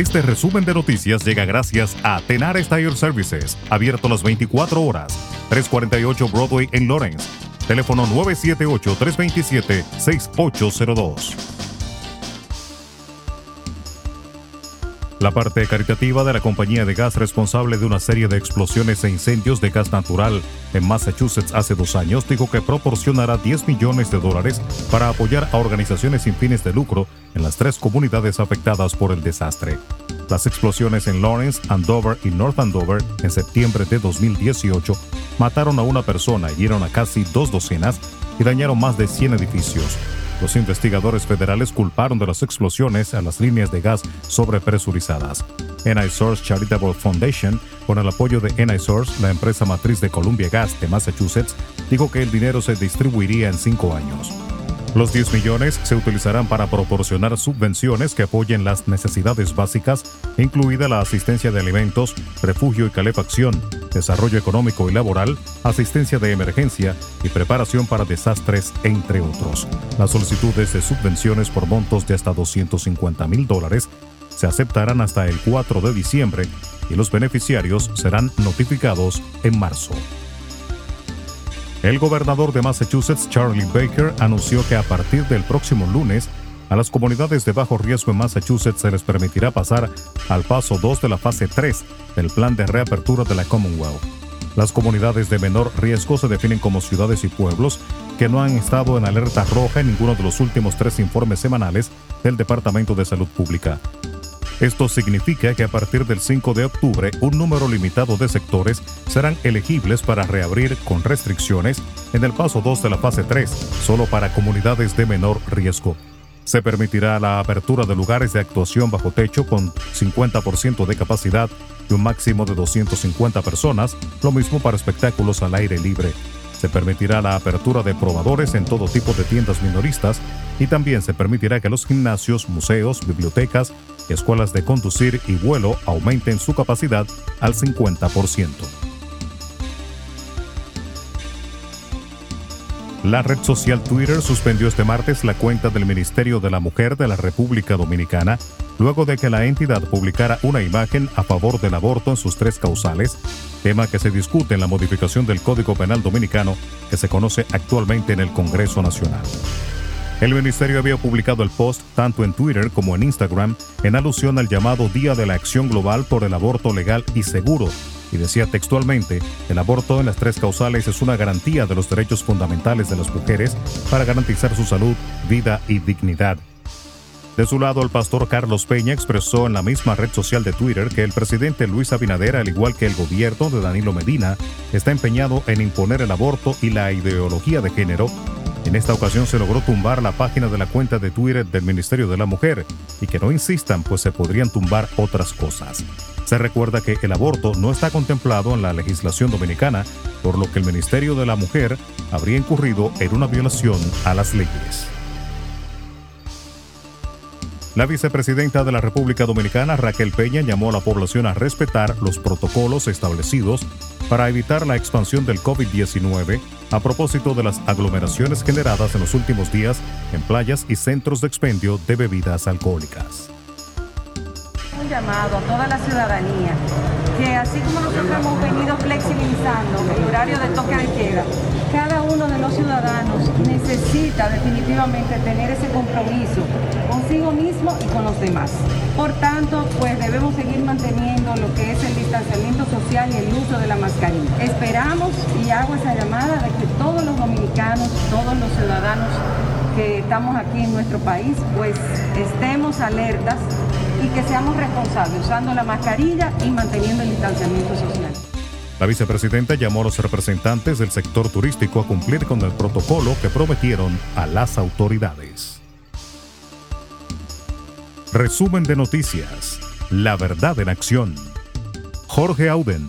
Este resumen de noticias llega gracias a Tenar Tire Services, abierto las 24 horas, 348 Broadway en Lawrence. Teléfono 978-327-6802. La parte caritativa de la compañía de gas responsable de una serie de explosiones e incendios de gas natural en Massachusetts hace dos años dijo que proporcionará 10 millones de dólares para apoyar a organizaciones sin fines de lucro en las tres comunidades afectadas por el desastre. Las explosiones en Lawrence, Andover y North Andover en septiembre de 2018 mataron a una persona, hirieron a casi dos docenas y dañaron más de 100 edificios. Los investigadores federales culparon de las explosiones a las líneas de gas sobrepresurizadas. NiSource Charitable Foundation, con el apoyo de NiSource, la empresa matriz de Columbia Gas de Massachusetts, dijo que el dinero se distribuiría en cinco años. Los 10 millones se utilizarán para proporcionar subvenciones que apoyen las necesidades básicas, incluida la asistencia de alimentos, refugio y calefacción, desarrollo económico y laboral, asistencia de emergencia y preparación para desastres, entre otros. Las solicitudes de subvenciones por montos de hasta 250 mil dólares se aceptarán hasta el 4 de diciembre y los beneficiarios serán notificados en marzo. El gobernador de Massachusetts, Charlie Baker, anunció que a partir del próximo lunes, a las comunidades de bajo riesgo en Massachusetts se les permitirá pasar al paso 2 de la fase 3 del plan de reapertura de la Commonwealth. Las comunidades de menor riesgo se definen como ciudades y pueblos que no han estado en alerta roja en ninguno de los últimos tres informes semanales del Departamento de Salud Pública. Esto significa que a partir del 5 de octubre un número limitado de sectores serán elegibles para reabrir con restricciones en el paso 2 de la fase 3, solo para comunidades de menor riesgo. Se permitirá la apertura de lugares de actuación bajo techo con 50% de capacidad y un máximo de 250 personas, lo mismo para espectáculos al aire libre. Se permitirá la apertura de probadores en todo tipo de tiendas minoristas y también se permitirá que los gimnasios, museos, bibliotecas, escuelas de conducir y vuelo aumenten su capacidad al 50%. La red social Twitter suspendió este martes la cuenta del Ministerio de la Mujer de la República Dominicana luego de que la entidad publicara una imagen a favor del aborto en sus tres causales, tema que se discute en la modificación del Código Penal Dominicano que se conoce actualmente en el Congreso Nacional. El ministerio había publicado el post tanto en Twitter como en Instagram en alusión al llamado Día de la Acción Global por el Aborto Legal y Seguro, y decía textualmente, el aborto en las tres causales es una garantía de los derechos fundamentales de las mujeres para garantizar su salud, vida y dignidad. De su lado, el pastor Carlos Peña expresó en la misma red social de Twitter que el presidente Luis Abinader, al igual que el gobierno de Danilo Medina, está empeñado en imponer el aborto y la ideología de género en esta ocasión se logró tumbar la página de la cuenta de Twitter del Ministerio de la Mujer y que no insistan pues se podrían tumbar otras cosas. Se recuerda que el aborto no está contemplado en la legislación dominicana, por lo que el Ministerio de la Mujer habría incurrido en una violación a las leyes. La vicepresidenta de la República Dominicana, Raquel Peña, llamó a la población a respetar los protocolos establecidos para evitar la expansión del COVID-19 a propósito de las aglomeraciones generadas en los últimos días en playas y centros de expendio de bebidas alcohólicas. Un llamado a toda la ciudadanía que así como nosotros hemos venido flexibilizando el horario de toque de queda, cada uno de los ciudadanos necesita definitivamente tener ese compromiso consigo mismo y con los demás. Por tanto, pues debemos seguir manteniendo lo que es el distanciamiento social y el uso de la mascarilla. Esperamos y hago esa llamada de que todos los dominicanos, todos los ciudadanos que estamos aquí en nuestro país, pues estemos alertas y que seamos responsables usando la mascarilla y manteniendo el distanciamiento social. La vicepresidenta llamó a los representantes del sector turístico a cumplir con el protocolo que prometieron a las autoridades. Resumen de noticias. La verdad en acción. Jorge Auden.